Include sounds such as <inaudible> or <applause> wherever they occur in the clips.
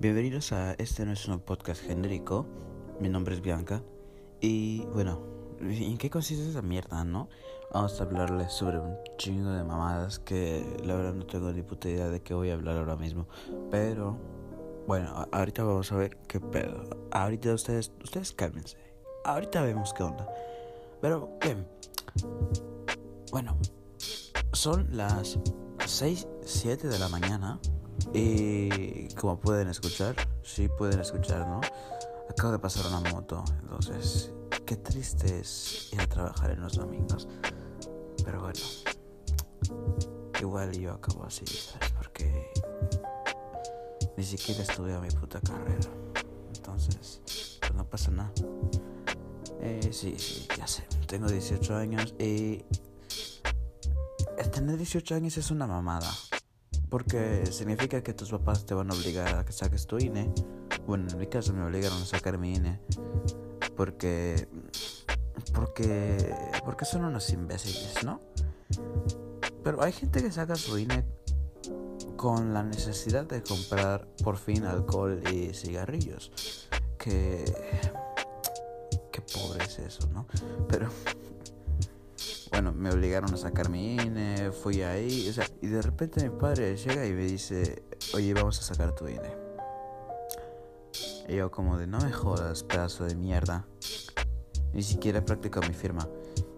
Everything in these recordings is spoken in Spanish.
Bienvenidos a este nuevo podcast genérico. Mi nombre es Bianca. Y bueno, ¿en qué consiste esa mierda, no? Vamos a hablarles sobre un chingo de mamadas que la verdad no tengo ni puta idea de qué voy a hablar ahora mismo. Pero bueno, ahorita vamos a ver qué pedo. Ahorita ustedes, ustedes cálmense. Ahorita vemos qué onda. Pero, ¿qué? Bueno, son las 6, 7 de la mañana. Y como pueden escuchar, sí pueden escuchar, ¿no? Acabo de pasar una moto, entonces qué triste es ir a trabajar en los domingos. Pero bueno, igual yo acabo así, ¿sabes? Porque ni siquiera estudié mi puta carrera. Entonces, pues no pasa nada. Eh, sí, sí, ya sé. Tengo 18 años y tener 18 años es una mamada. Porque significa que tus papás te van a obligar a que saques tu INE. Bueno, en mi caso me obligaron a sacar mi INE. Porque. Porque. Porque son unos imbéciles, ¿no? Pero hay gente que saca su INE con la necesidad de comprar por fin alcohol y cigarrillos. Que. Qué pobre es eso, ¿no? Pero bueno, me obligaron a sacar mi INE, fui ahí, o sea, y de repente mi padre llega y me dice, oye, vamos a sacar tu INE. Y yo como de, no me jodas, pedazo de mierda. Ni siquiera he practicado mi firma.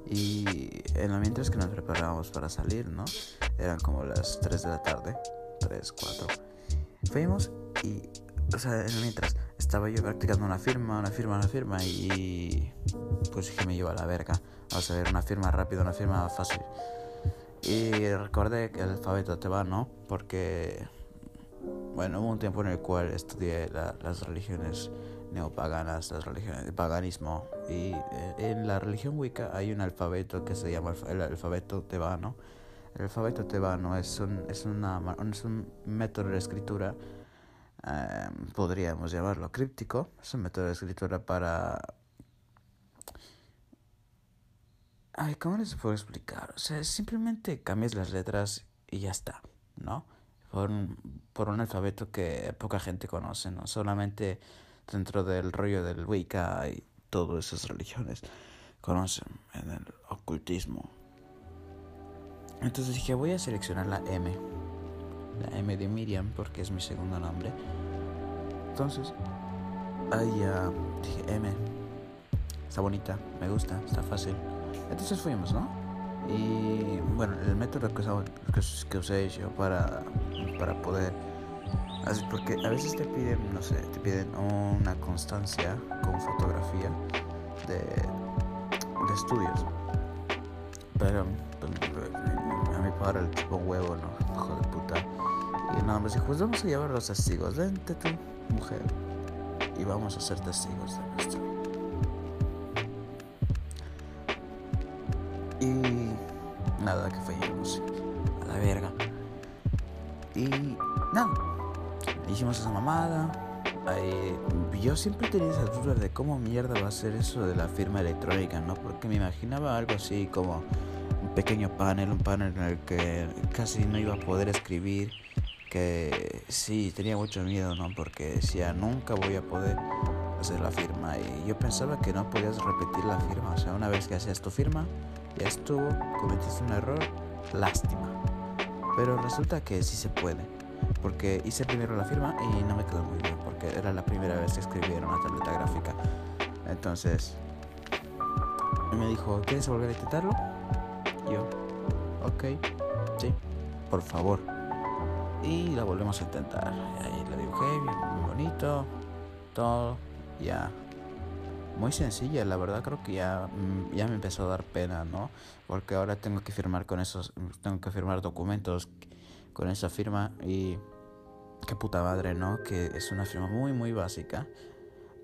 Y en lo mientras que nos preparábamos para salir, ¿no? Eran como las 3 de la tarde, 3, 4. Fuimos y, o sea, en lo mientras estaba yo practicando una firma, una firma, una firma y pues dije me llevo a la verga. Vamos a ver, una firma rápida, una firma fácil. Y recordé que el alfabeto tebano, porque, bueno, hubo un tiempo en el cual estudié las religiones neopaganas, las religiones de paganismo. Y eh, en la religión Wicca hay un alfabeto que se llama el alfabeto tebano. El alfabeto tebano es un, es una, es un método de escritura, eh, podríamos llamarlo críptico. Es un método de escritura para Ay, ¿cómo les puedo explicar? O sea, simplemente cambias las letras y ya está, ¿no? Por un, por un alfabeto que poca gente conoce, ¿no? Solamente dentro del rollo del Wicca y todas esas religiones conocen en el ocultismo. Entonces dije, voy a seleccionar la M. La M de Miriam porque es mi segundo nombre. Entonces, ahí ya dije M. Está bonita, me gusta, está fácil. Entonces fuimos, ¿no? Y bueno, el método que, que, usé yo para, para poder... Así, porque a veces te piden, no sé, te piden una constancia con fotografía de, de estudios. Pero pues, a padre el tipo huevo, ¿no? Hijo de puta. Y nada más dijo, pues vamos a llevar los testigos. Vente tú, mujer. Y vamos a ser testigos de nuestro Y nada, que fallamos. A la verga. Y nada, hicimos esa mamada. yo siempre tenía esa duda de cómo mierda va a ser eso de la firma electrónica, ¿no? Porque me imaginaba algo así como pequeño panel, un panel en el que casi no iba a poder escribir. Que sí, tenía mucho miedo, ¿no? Porque decía, nunca voy a poder hacer la firma. Y yo pensaba que no podías repetir la firma. O sea, una vez que hacías tu firma, ya estuvo, cometiste un error, lástima. Pero resulta que sí se puede, porque hice primero la firma y no me quedó muy bien, porque era la primera vez que escribí en una tableta gráfica. Entonces, me dijo, ¿quieres volver a intentarlo? Ok, sí, por favor. Y la volvemos a intentar. ahí la dibujé, muy bonito, todo, ya muy sencilla, la verdad creo que ya, mm, ya me empezó a dar pena, ¿no? Porque ahora tengo que firmar con esos, tengo que firmar documentos con esa firma y qué puta madre, ¿no? Que es una firma muy, muy básica.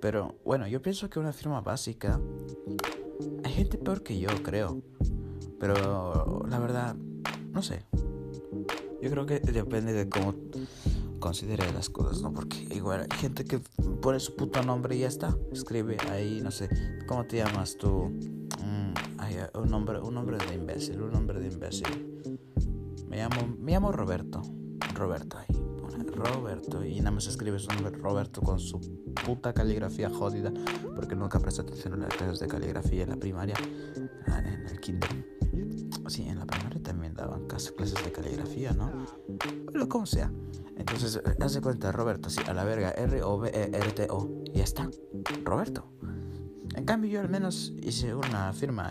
Pero bueno, yo pienso que una firma básica, hay gente peor que yo, creo. Pero la verdad, no sé. Yo creo que depende de cómo considere las cosas, ¿no? Porque igual hay gente que pone su puto nombre y ya está. Escribe ahí, no sé, ¿cómo te llamas tú? Mm, un nombre, un nombre de imbécil, un nombre de imbécil. Me llamo, me llamo Roberto. Roberto ahí. Roberto. Y nada más escribe su nombre Roberto con su puta caligrafía jodida. Porque nunca presté atención a las clases de caligrafía en la primaria. En el kinder. Sí, en la primaria también daban clases de caligrafía, ¿no? Pero como sea. Entonces, eh, hace cuenta, Roberto, sí, a la verga, R-O-B-E-R-T-O. Y ya está, Roberto. En cambio, yo al menos hice una firma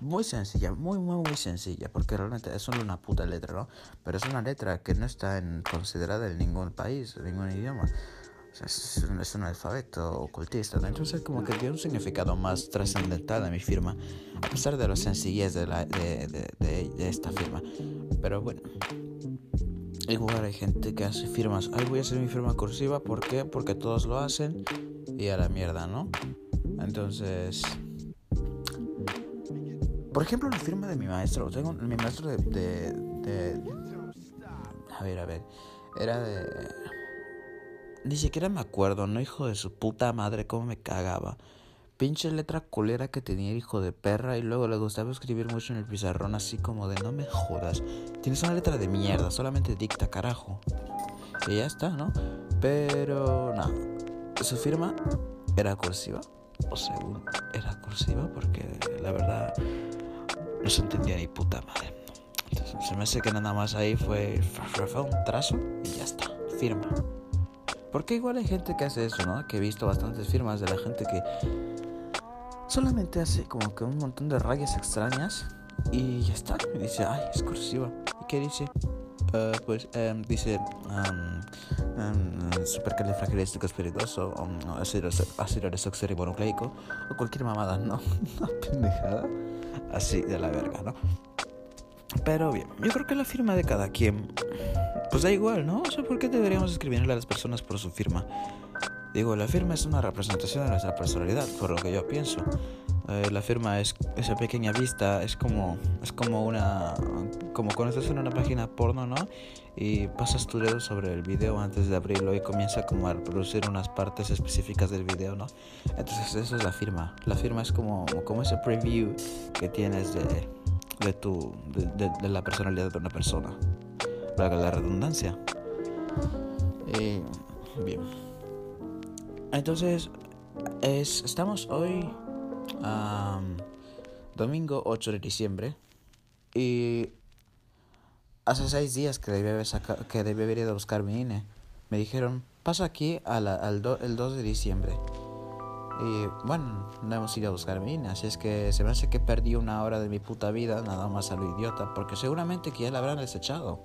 muy sencilla, muy, muy, muy sencilla, porque realmente es solo una puta letra, ¿no? Pero es una letra que no está en, considerada en ningún país, en ningún idioma. Es, un, alfabeto ocultista. Entonces como que tiene un significado más trascendental a mi firma, a pesar de la sencillez de, la, de, de, de, esta firma. Pero bueno, igual hay gente que hace firmas, ay voy a hacer mi firma cursiva, ¿por qué? Porque todos lo hacen y a la mierda, ¿no? Entonces... Por ejemplo, la firma de mi maestro. Tengo mi maestro de, de, A ver, a ver. Era de... Ni siquiera me acuerdo, ¿no? Hijo de su puta madre, cómo me cagaba. Pinche letra culera que tenía el hijo de perra y luego le gustaba escribir mucho en el pizarrón así como de no me jodas. Tienes una letra de mierda, solamente dicta carajo. Y ya está, ¿no? Pero no. Su firma era cursiva. O según era cursiva porque la verdad no se entendía ni puta madre. se me hace que nada más ahí fue, fue un trazo y ya está, firma. Porque igual hay gente que hace eso, ¿no? Que he visto bastantes firmas de la gente que solamente hace como que un montón de rayas extrañas y ya está. Y dice, ay, es cursiva. ¿Y qué dice? Uh, pues um, dice um, um, supercalifragilístico espirituoso, um, ácido, ácido desoxirribonucleico o cualquier mamada, ¿no? <laughs> Una pendejada así de la verga, ¿no? Pero bien, yo creo que la firma de cada quien, pues da igual, ¿no? O sea, ¿por qué deberíamos escribirle a las personas por su firma? Digo, la firma es una representación de nuestra personalidad, por lo que yo pienso. Eh, la firma es esa pequeña vista, es como, es como una, como cuando estás en una página porno, ¿no? Y pasas tu dedo sobre el video antes de abrirlo y comienza como a reproducir unas partes específicas del video, ¿no? Entonces eso es la firma. La firma es como, como ese preview que tienes de, de tu, de, de, la personalidad de una persona. Para la redundancia. Eh, bien. Entonces, es, estamos hoy domingo 8 de diciembre. Y hace seis días que debí haber, que debí haber ido a buscar mi INE. Me dijeron, pasa aquí al el 2 de diciembre. Y bueno, no hemos ido a buscar mi INE, así es que se me hace que perdí una hora de mi puta vida, nada más a lo idiota, porque seguramente que ya la habrán desechado.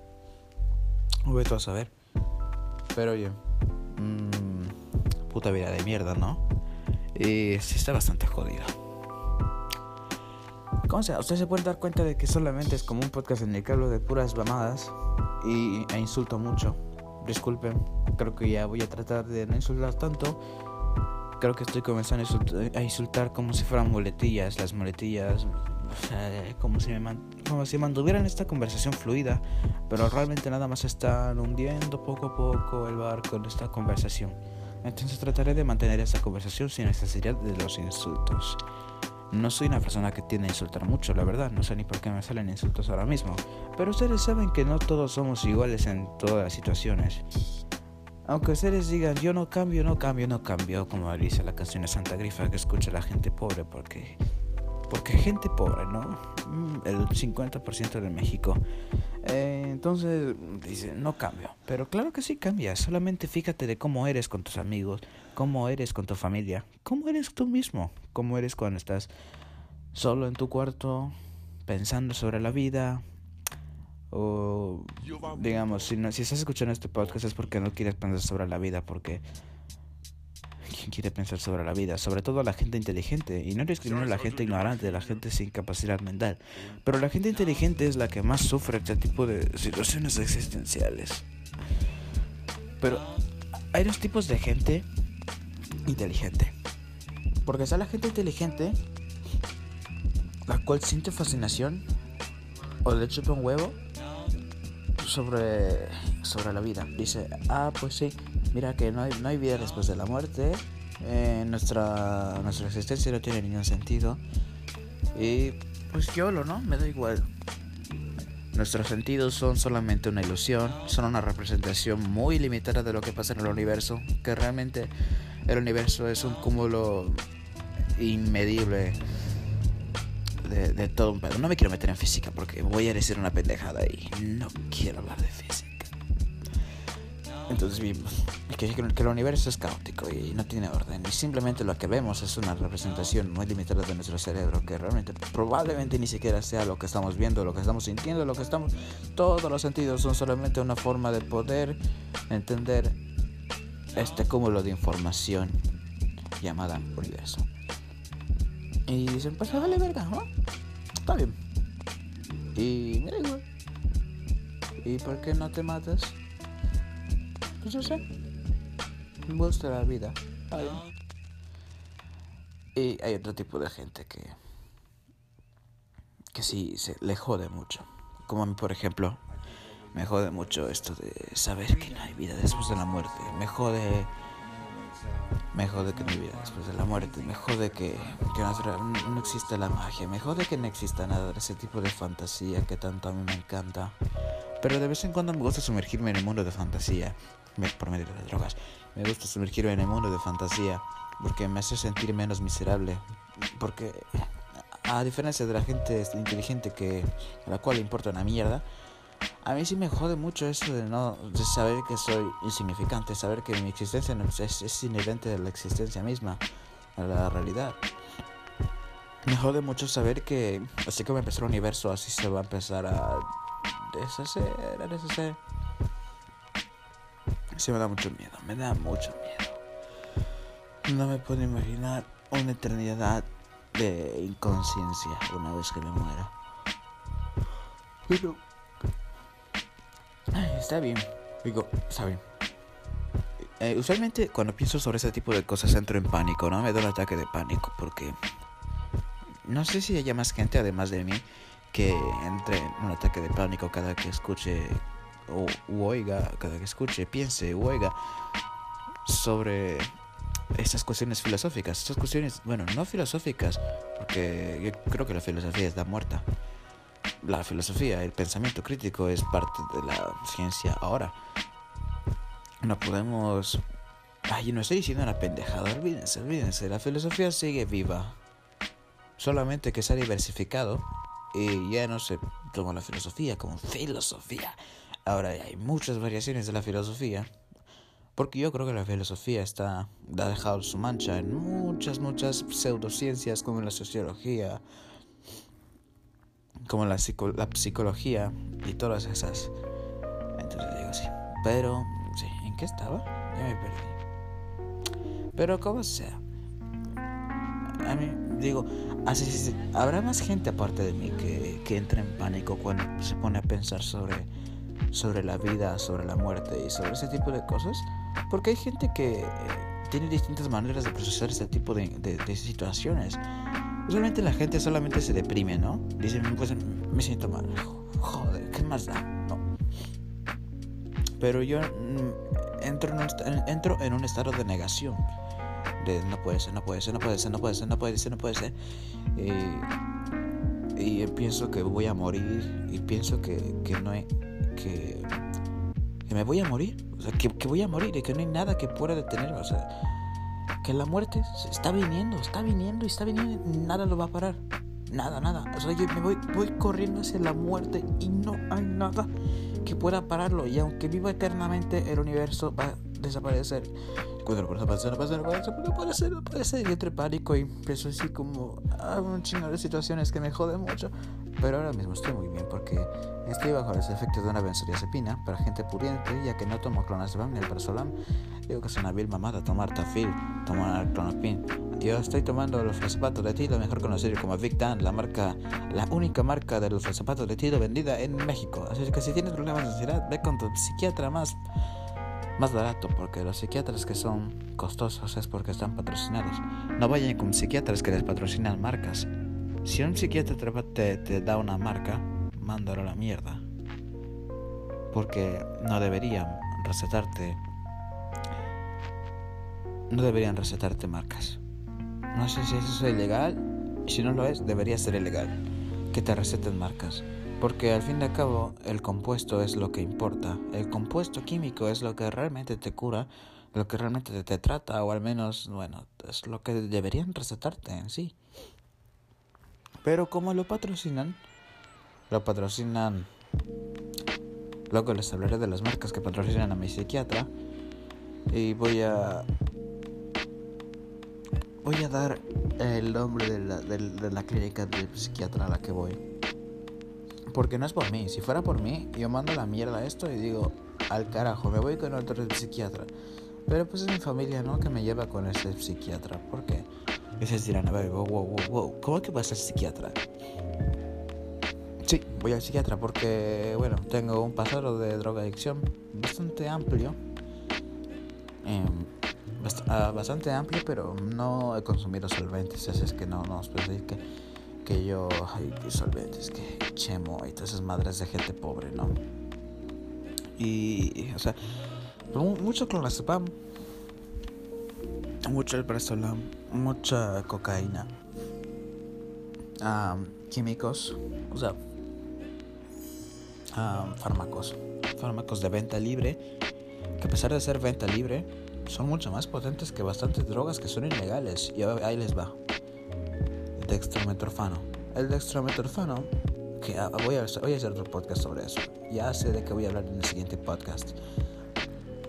Voy a saber. Pero oye, mmm, puta vida de mierda, ¿no? Y sí está bastante jodido. Como sea, usted se puede dar cuenta de que solamente es como un podcast en el que hablo de puras mamadas y, e insulto mucho. Disculpen, creo que ya voy a tratar de no insultar tanto. Creo que estoy comenzando a insultar, como si fueran muletillas, las muletillas, como si, como si mantuvieran esta conversación fluida, pero realmente nada más están hundiendo poco a poco el barco en esta conversación. Entonces trataré de mantener esta conversación sin necesidad de los insultos. No soy una persona que tiende a insultar mucho, la verdad, no sé ni por qué me salen insultos ahora mismo, pero ustedes saben que no todos somos iguales en todas las situaciones. Aunque ustedes digan yo no cambio, no cambio, no cambio, como dice la canción de Santa Grifa que escucha la gente pobre, porque porque gente pobre, ¿no? Mm, el 50% de México. Eh, entonces, dice, no cambio. Pero claro que sí cambia. Solamente fíjate de cómo eres con tus amigos, cómo eres con tu familia, cómo eres tú mismo, cómo eres cuando estás solo en tu cuarto, pensando sobre la vida. O, digamos, si, no, si estás escuchando este podcast es porque no quieres pensar sobre la vida, porque ¿Quién quiere pensar sobre la vida? Sobre todo la gente inteligente. Y no discrimino a la gente ignorante, la gente sin capacidad mental. Pero la gente inteligente es la que más sufre este tipo de situaciones existenciales. Pero hay dos tipos de gente inteligente. Porque está la gente inteligente, la cual siente fascinación o le chupa un huevo sobre, sobre la vida. Dice, ah, pues sí, mira que no hay, no hay vida después de la muerte, eh, nuestra, nuestra existencia no tiene ningún sentido. Y pues yo lo, ¿no? Me da igual. Nuestros sentidos son solamente una ilusión, son una representación muy limitada de lo que pasa en el universo, que realmente el universo es un cúmulo inmedible de, todo un pedo. No me quiero meter en física porque voy a decir una pendejada y no quiero hablar de física. Entonces vimos que, que el universo es caótico y no tiene orden. Y simplemente lo que vemos es una representación muy limitada de nuestro cerebro que realmente probablemente ni siquiera sea lo que estamos viendo, lo que estamos sintiendo, lo que estamos... Todos los sentidos son solamente una forma de poder entender este cúmulo de información llamada universo. Y dicen, pues vale verga, ¿no? Está bien. Y mira igual. ¿Y por qué no te matas? Pues no sé. Me la vida. Y hay otro tipo de gente que. que sí se le jode mucho. Como a mí, por ejemplo, me jode mucho esto de saber que no hay vida después de la muerte. Me jode. Me jode que no hay vida después de la muerte. Me jode que, que no, no existe la magia. Me jode que no exista nada de ese tipo de fantasía que tanto a mí me encanta. Pero de vez en cuando me gusta sumergirme en el mundo de fantasía por medio de las drogas. Me gusta sumergirme en el mundo de fantasía porque me hace sentir menos miserable. Porque a diferencia de la gente inteligente que a la cual le importa una mierda, a mí sí me jode mucho eso de no de saber que soy insignificante, saber que mi existencia es, es inherente de la existencia misma, a la realidad. Me jode mucho saber que así como empezó el universo, así se va a empezar a deshacer, a deshacer. Sí me da mucho miedo, me da mucho miedo. No me puedo imaginar una eternidad de inconsciencia una vez que me muera. Pero... está bien. Digo, está bien. Eh, usualmente cuando pienso sobre ese tipo de cosas entro en pánico, ¿no? Me da un ataque de pánico porque... No sé si haya más gente además de mí que entre en un ataque de pánico cada que escuche o oiga, cada que escuche, piense o oiga sobre estas cuestiones filosóficas. Estas cuestiones, bueno, no filosóficas, porque yo creo que la filosofía está muerta. La filosofía, el pensamiento crítico es parte de la ciencia ahora. No podemos... Ay, no estoy diciendo una pendejada, olvídense, olvídense. La filosofía sigue viva. Solamente que se ha diversificado y ya no se toma la filosofía como filosofía. Ahora hay muchas variaciones de la filosofía, porque yo creo que la filosofía está, ha dejado su mancha en muchas, muchas pseudociencias como la sociología, como la, la psicología y todas esas. Entonces digo así. Pero, sí, ¿en qué estaba? Ya me perdí. Pero como sea. A mí, digo, así, habrá más gente aparte de mí que, que entra en pánico cuando se pone a pensar sobre sobre la vida, sobre la muerte y sobre ese tipo de cosas. Porque hay gente que eh, tiene distintas maneras de procesar ese tipo de, de, situaciones. Usualmente la gente solamente se deprime, ¿no? Dice, pues me siento mal. Joder, ¿qué más da? No. Pero yo mm, entro, en un, entro en un estado de negación. De no puede ser, no puede ser, no puede ser, no puede ser, no puede ser, no puede ser. Y pienso que voy a morir y pienso que, que no hay que, que me voy a morir, o sea, que, que, voy a morir y que no hay nada que pueda detenerme, o sea, que la muerte está viniendo, está viniendo y está viniendo y nada lo va a parar, nada, nada, o sea, yo me voy, voy corriendo hacia la muerte y no hay nada que pueda pararlo y aunque viva eternamente el universo va a desaparecer cuando no pasa, no pasa, no puede. Y entre pánico y empiezo así como a ah, un chingo de situaciones que me joden mucho. Pero ahora mismo estoy muy bien porque estoy bajo los efectos de una benzodiazepina para gente pudiente, ya que no tomo clonazepam ni el parazolam. Digo que es una vil mamada tomar tafil, tomar clonopin. Yo estoy tomando los zapatos de tiro, mejor conocido como Victan, la marca, la única marca de los zapatos de tiro vendida en México. Así que si tienes problemas de ansiedad, ve con tu psiquiatra más más barato porque los psiquiatras que son costosos es porque están patrocinados. No vayan con psiquiatras que les patrocinan marcas. Si un psiquiatra te, te, da una marca, mándalo a la mierda. Porque no deberían recetarte. No deberían recetarte marcas. No sé si eso es ilegal. Si no lo es, debería ser ilegal. Que te receten marcas. Porque al fin y al cabo el compuesto es lo que importa. El compuesto químico es lo que realmente te cura, lo que realmente te, trata, o al menos, bueno, es lo que deberían recetarte en sí. Pero como lo patrocinan, lo patrocinan... Luego les hablaré de las marcas que patrocinan a mi psiquiatra. Y voy a voy a dar el nombre de la, de, la clínica de psiquiatra a la que voy. Porque no es por mí. Si fuera por mí, yo mando la mierda esto y digo, al carajo, me voy con otro psiquiatra. Pero pues es mi familia, ¿no? Que me lleva con ese psiquiatra. ¿Por qué? Se dirán, a ver, wow, wow, wow, ¿cómo que vas a ser psiquiatra? Sí, voy al psiquiatra porque, bueno, tengo un pasado de drogadicción bastante amplio. Eh, Ah, bastante amplio, pero no he consumido solventes. Así es que no, no os puedo decir que, yo, ay, solventes, que chemo y todas esas madres de gente pobre, ¿no? Y, o sea, mucho clonazepam, mucho el prestolam, mucha cocaína, químicos, o sea, fármacos, fármacos de venta libre, que a pesar de ser venta libre, son mucho más potentes que bastantes drogas que son ilegales. Y ahí les va. Dextrometorfano. El dextrometorfano, que ah, voy a, voy a hacer otro podcast sobre eso. Ya sé de qué voy a hablar en el siguiente podcast.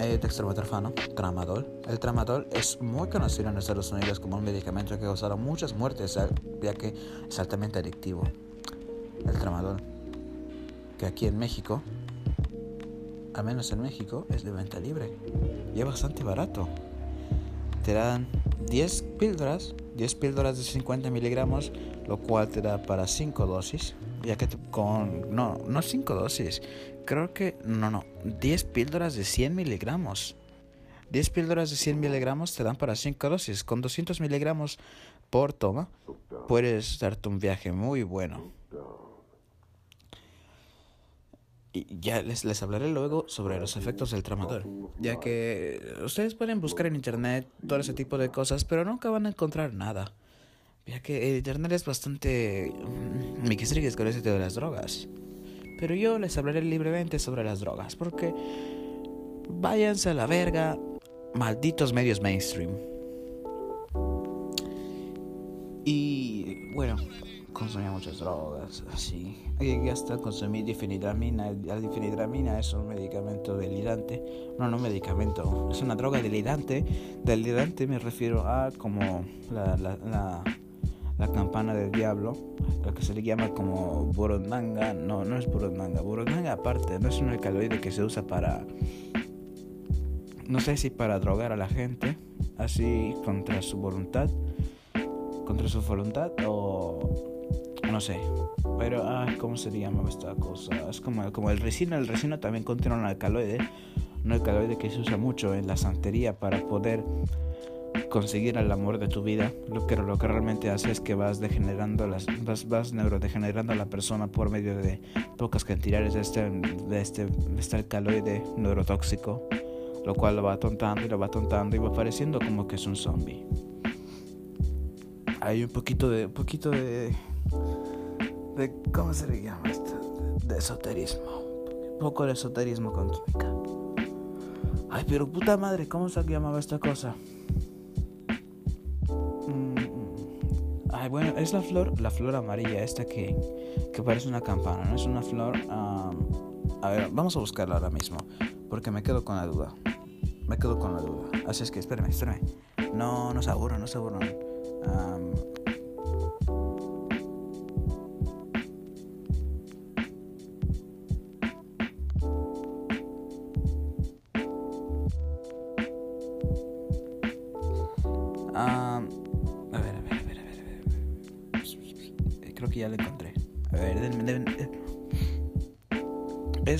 El dextrometorfano, tramadol. El tramadol es muy conocido en Estados Unidos como un medicamento que ha causado muchas muertes, ya que es altamente adictivo. El tramadol, que aquí en México a menos en México, es de venta libre. Y es bastante barato. Te dan 10 píldoras, 10 píldoras de 50 miligramos, lo cual te da para 5 dosis. Ya que con... No, no 5 dosis. Creo que... No, no. 10 píldoras de 100 miligramos. 10 píldoras de 100 miligramos te dan para 5 dosis. Con 200 miligramos por toma, puedes darte un viaje muy bueno. Y ya les, les hablaré luego sobre los efectos del tramador, ya que ustedes pueden buscar en internet todo ese tipo de cosas, pero nunca van a encontrar nada. Ya que el internet es bastante mm, miquisrigues con ese de las drogas. Pero yo les hablaré libremente sobre las drogas, porque váyanse a la verga, malditos medios mainstream. Y bueno, consumía muchas drogas, así. Y hasta consumí difenidramina. La difenidramina es un medicamento delirante. No, no medicamento, es una droga delirante. Delirante me refiero a como la, la, la campana del diablo, lo que se le llama como burundanga. No, no es burundanga. Burundanga aparte, no es un alcaloide que se usa para... No sé si para drogar a la gente, así contra su voluntad, contra su voluntad o no sé. Pero, ah, ¿cómo se llama esta cosa? Es como, como el resino. El resino también contiene un alcaloide. Un alcaloide que se usa mucho en la santería para poder conseguir el amor de tu vida. Lo que, lo que realmente hace es que vas degenerando, las, vas, vas neurodegenerando a la persona por medio de pocas cantidades de este, de este, de este alcaloide neurotóxico. Lo cual lo va tontando y lo va tontando y va pareciendo como que es un zombie. Hay un poquito de, un poquito de de ¿cómo se le llama esto? De, esoterismo. Poco de esoterismo química. Ay, pero puta madre, ¿cómo se llamaba esta cosa? Bueno, es la flor, la flor amarilla esta que, que parece una campana, ¿no? Es una flor... a ver, vamos a buscarla ahora mismo, porque me quedo con la duda. Me quedo con la duda. Así es que espérame, espérame. No, no se no se aburran.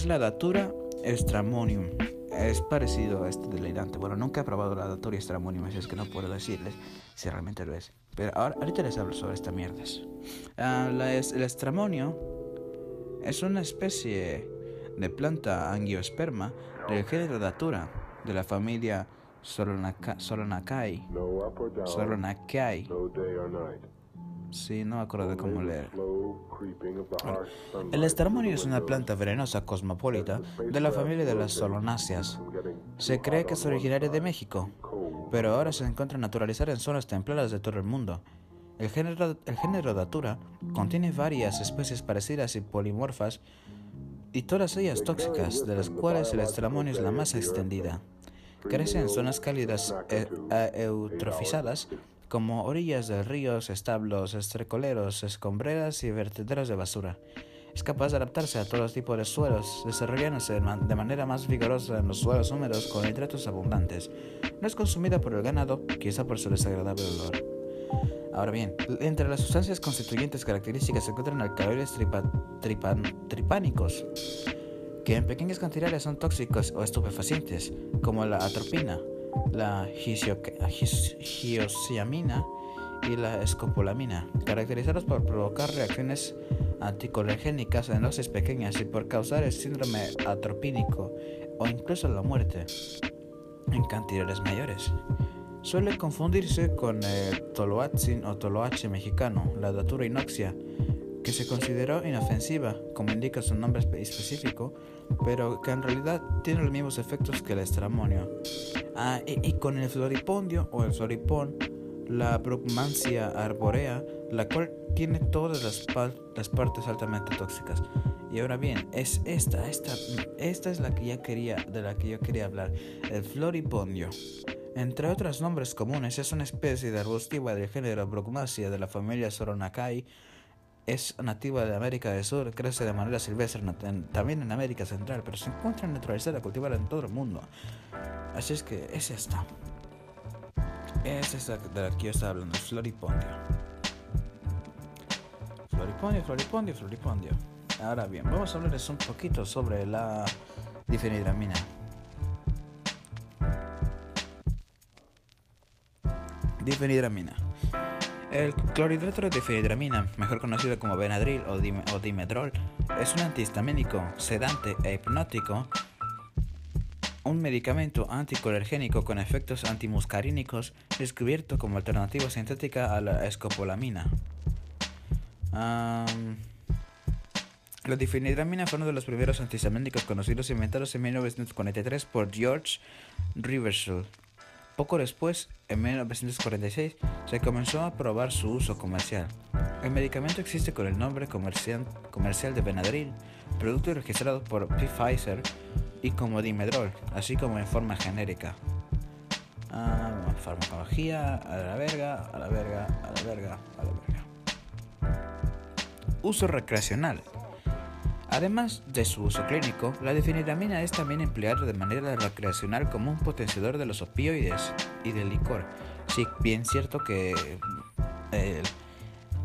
La datura estramonium. Es parecido a este delirante. Bueno, nunca he probado la datura estramonium, así es que no puedo decirles si realmente lo es. Pero ahora, ahorita les hablo sobre esta mierda. Ah, la, el estramonio es una especie de planta angiosperma del género datura de la familia Solanaceae. Solanaceae. Sí, no me acuerdo de cómo leer. el estramonio es una planta venenosa cosmopolita de la familia de las solonáceas. Se cree que es originaria de México, pero ahora se encuentra naturalizada en zonas templadas de todo el mundo. El género, el género Datura contiene varias especies parecidas y polimorfas, y todas ellas tóxicas, de las cuales el estramonio es la más extendida. Crece en zonas cálidas e, eutrofizadas como orillas de ríos, establos, estrecoleros, escombreras y vertederos de basura. Es capaz de adaptarse a todo tipo de suelos, desarrollándose de manera más vigorosa en los suelos húmedos con nitratos abundantes. No es consumida por el ganado, quizá por su desagradable olor. Ahora bien, entre las sustancias constituyentes características se encuentran alcaloides tripánicos, que en pequeñas cantidades son tóxicos o estupefacientes, como la atropina, la giosiamina y la escopolamina, caracterizados por provocar reacciones anticolergénicas en dosis pequeñas y por causar el síndrome atropínico o incluso la muerte en cantidades mayores. Suele confundirse con el toloatzin o toloache mexicano, la datura inoxia, que se consideró inofensiva, como indica su nombre específico, pero que en realidad tiene los mismos efectos que el estramonio. Ah, y, con el floripondio o el floripón, la brugmancia arborea, la cual tiene todas las, las, partes altamente tóxicas. Y ahora bien, es esta, esta, esta es la que ya quería, de la que yo quería hablar, el floripondio. Entre otros nombres comunes, es una especie de arbustiva del género Brugmansia de la familia Soronaceae es nativa de América del Sur, crece de manera silvestre también en América Central, pero se encuentra naturalizada cultivada en todo el mundo. Así es que es esta. Es esta de la que yo estaba hablando, Floripondio. Floripondio, Floripondio, Floripondio. Ahora bien, vamos a hablarles un poquito sobre la difenidramina. Difenidramina. El clorhidrato de difenidramina, mejor conocido como Benadryl o, Dimedrol, es un antihistamínico, sedante e hipnótico, un medicamento anticolergénico con efectos antimuscarínicos descubierto como alternativa sintética a la escopolamina. la difenidramina fue uno de los primeros antihistamínicos conocidos inventados en 1943 por George Riversell. Poco después, en 1946, se comenzó a probar su uso comercial. El medicamento existe con el nombre comercial, de Benadryl, producto registrado por Pfizer y como Dimedrol, así como en forma genérica. Ah, farmacología, a la verga, a la verga, a la verga, a la verga. Uso recreacional. Además de su uso clínico, la difenidramina es también empleada de manera recreacional como un potenciador de los opioides y del licor. Sí, bien cierto que eh,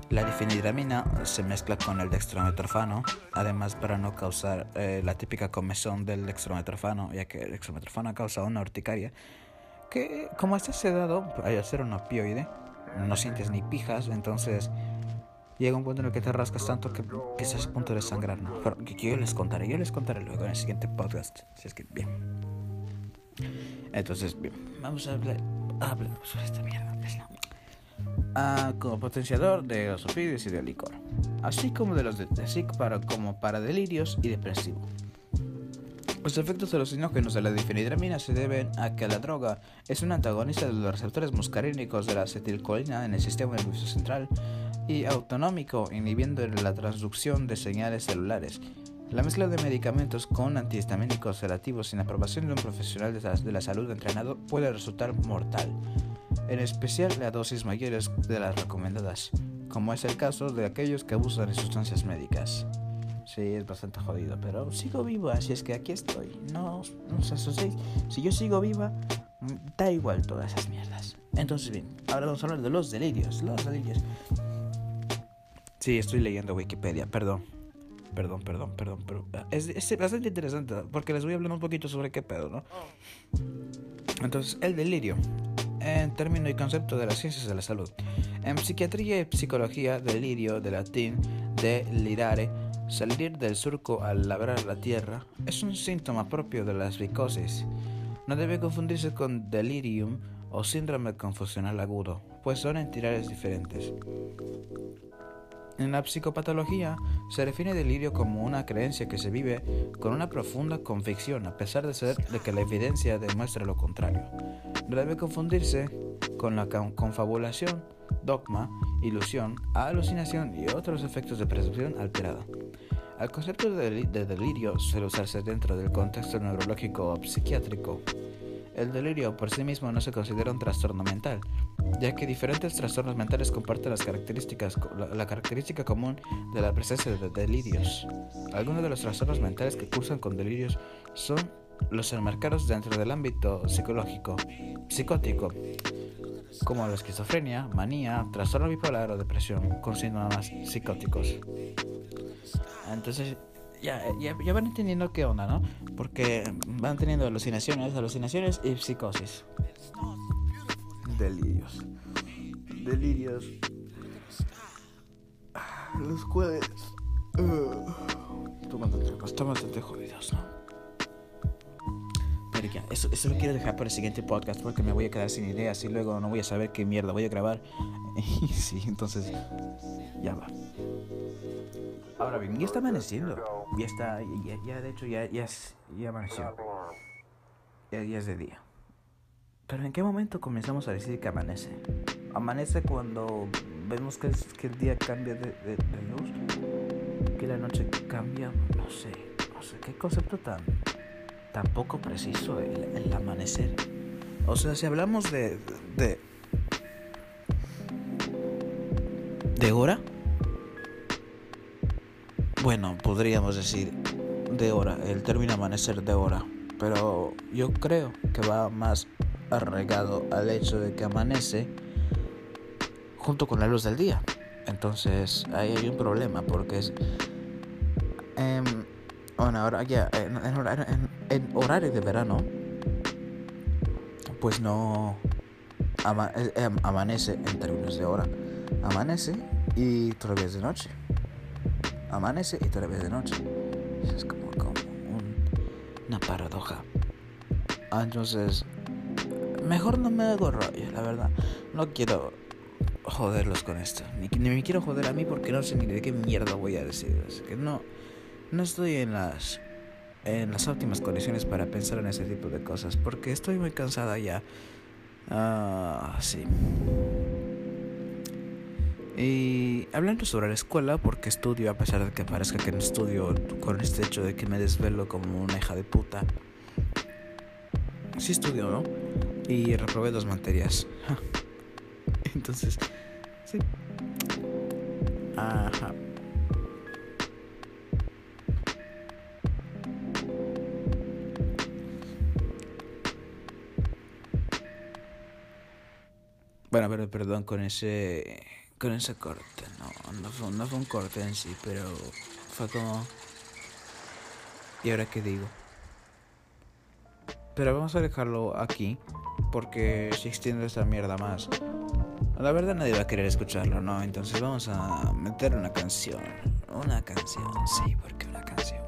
la difenidramina se mezcla con el dextrometorfano, además para no causar eh, la típica comezón del dextrometorfano, ya que el dextrometorfano causa una urticaria, que como está sedado, al ser un opioide, no sientes ni pijas, entonces llega un punto en el que te rascas tanto que, estás a punto de sangrar, ¿no? Pero que yo les contaré, yo les contaré luego en el siguiente podcast. Si es que, bien. Entonces, bien, vamos a hablar, sobre esta mierda. Ah, como potenciador de los opioides y del licor, así como de los de, para, como para delirios y depresivo. Los efectos alucinógenos de la difenidramina se deben a que la droga es un antagonista de los receptores muscarínicos de la acetilcolina en el sistema nervioso central, y autonómico, inhibiendo la transducción de señales celulares. La mezcla de medicamentos con antihistamínicos sedativos sin aprobación de un profesional de la salud entrenado puede resultar mortal, en especial la dosis mayores de las recomendadas, como es el caso de aquellos que abusan de sustancias médicas. Sí, es bastante jodido, pero sigo vivo, así es que aquí estoy. No, no os asustéis. Si yo sigo viva, da igual todas esas mierdas. Entonces, bien, ahora vamos a hablar de los delirios. Los delirios. Sí, estoy leyendo Wikipedia, perdón. Perdón, perdón, perdón, pero es, bastante interesante porque les voy a hablar un poquito sobre qué pedo, ¿no? Entonces, el delirio, en término y concepto de las ciencias de la salud. En psiquiatría y psicología, delirio, de latín, de lirare, salir del surco al labrar la tierra, es un síntoma propio de la psicosis. No debe confundirse con delirium o síndrome confusional agudo, pues son entidades diferentes. En la psicopatología se define delirio como una creencia que se vive con una profunda convicción a pesar de ser de que la evidencia demuestra lo contrario. No debe confundirse con la confabulación, dogma, ilusión, alucinación y otros efectos de percepción alterada. El concepto de, delirio suele usarse dentro del contexto neurológico o psiquiátrico. El delirio por sí mismo no se considera un trastorno mental, ya que diferentes trastornos mentales comparten las características, la, característica común de la presencia de delirios. Algunos de los trastornos mentales que cursan con delirios son los enmarcados dentro del ámbito psicológico, psicótico, como la esquizofrenia, manía, trastorno bipolar o depresión, con síntomas psicóticos. Entonces, ya, ya, ya, van entendiendo qué onda, ¿no? Porque van teniendo alucinaciones, alucinaciones y psicosis. Delirios. Delirios. Los cuales... Uh, bastante jodidos, ¿no? Pero ya, eso, eso lo quiero dejar para el siguiente podcast porque me voy a quedar sin ideas y luego no voy a saber qué mierda voy a grabar. <laughs> Y sí, entonces ya va. Ahora bien, ya está amaneciendo. Ya está, ya, de hecho ya, ya, ya amaneció. Ya es de día. Pero ¿en qué momento comenzamos a decir que amanece? Amanece cuando vemos que, que el día cambia de, de, luz, que la noche cambia, no sé, no sé, qué concepto tan, tan poco preciso el, el amanecer. O sea, si hablamos de, de, de hora, bueno, podríamos decir de hora, el término amanecer de hora, pero yo creo que va más arraigado al hecho de que amanece junto con la luz del día. Entonces ahí hay un problema porque es... Em, bueno, ahora ya, en, horario de verano, pues no em, amanece en términos de hora. Amanece y todavía es de noche amanece y todavía de noche. es como, como una paradoja. Ah, entonces, mejor no me hago rollo, la verdad. No quiero joderlos con esto. Ni, ni, me quiero joder a mí porque no sé ni de qué mierda voy a decir. Así que no, no estoy en las, en las óptimas condiciones para pensar en ese tipo de cosas. Porque estoy muy cansada ya. Ah, sí. Y hablando sobre la escuela, porque estudio, a pesar de que parezca que no estudio con este hecho de que me desvelo como una hija de puta. Sí estudio, ¿no? Y reprobé dos materias. <laughs> Entonces, sí. Ajá. Bueno, ver, perdón con ese con ese corte. No, no fue, no fue un corte en sí, pero fue como... ¿Y ahora qué digo? Pero vamos a dejarlo aquí, porque si extiendo esta mierda más, la verdad nadie va a querer escucharlo, ¿no? Entonces vamos a meter una canción. Una canción, sí, porque una canción.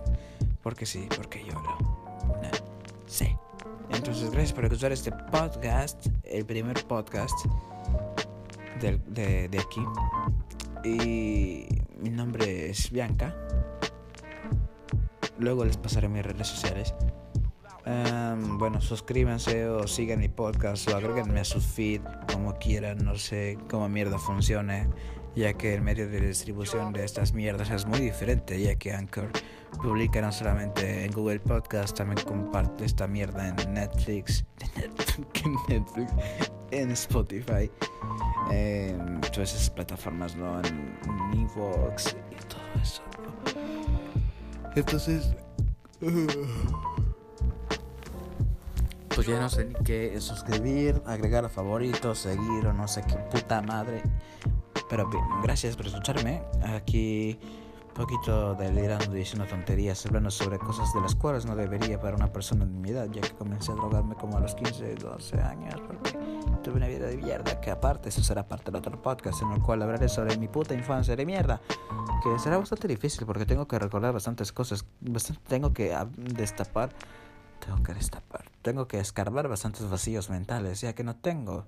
Porque sí, porque yo lo... sí. Entonces gracias por escuchar este podcast, el primer podcast de, de, aquí. Y mi nombre es Bianca. Luego les pasaré mis redes sociales. Bueno, suscríbanse o sigan mi podcast o agréguenme a su feed como quieran. No sé cómo mierda funcione, ya que el medio de distribución de estas mierdas es muy diferente, ya que Anchor publica no solamente en Google Podcast, también comparte esta mierda en Netflix, <laughs> Netflix en Spotify en todas esas plataformas, ¿no? En, Evox y todo eso. Entonces, pues ya no sé ni qué suscribir, agregar a favoritos, seguir o no sé qué puta madre. Pero bien, gracias por escucharme. Aquí poquito delirando, diciendo tonterías, hablando sobre cosas de las cuales no debería para una persona de mi edad, ya que comencé a drogarme como a los 15, 12 años, porque tuve una vida de mierda, que aparte eso será parte del otro podcast en el cual hablaré sobre mi puta infancia de mierda, que será bastante difícil porque tengo que recordar bastantes cosas, bastante tengo que destapar, tengo que destapar tengo que escarbar bastantes vacíos mentales, ya que no tengo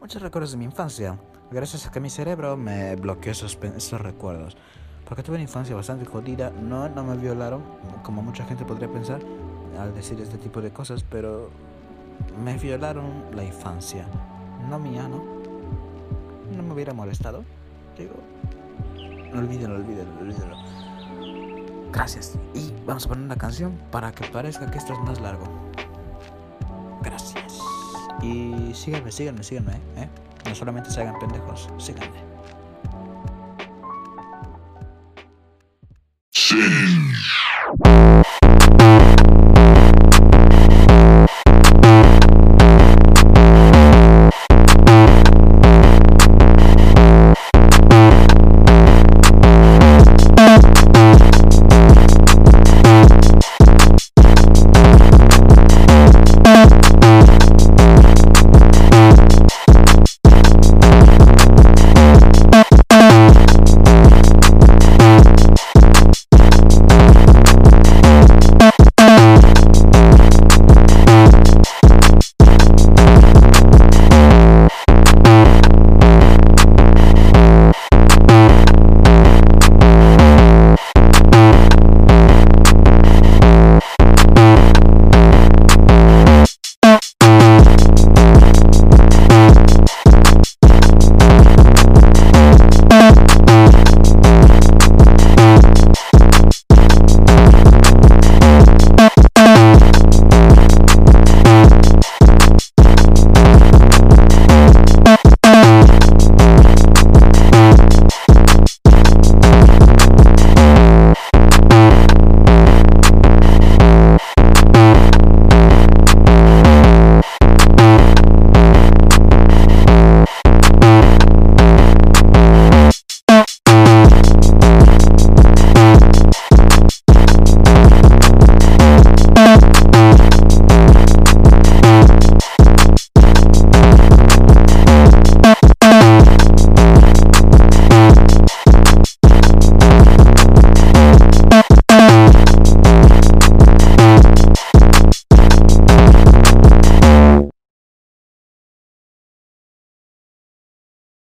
muchos recuerdos de mi infancia, gracias a que mi cerebro me bloqueó esos, esos recuerdos. Porque tuve una infancia bastante jodida, no, no me violaron, como mucha gente podría pensar al decir este tipo de cosas, pero me violaron la infancia, no mía, ¿no? No me hubiera molestado, digo, olvídenlo, olvídenlo, olvídenlo. Gracias. Y vamos a poner una canción para que parezca que esto es más largo. Gracias. Y síganme, síganme, síganme, ¿eh? No solamente se hagan pendejos, síganme. Sí.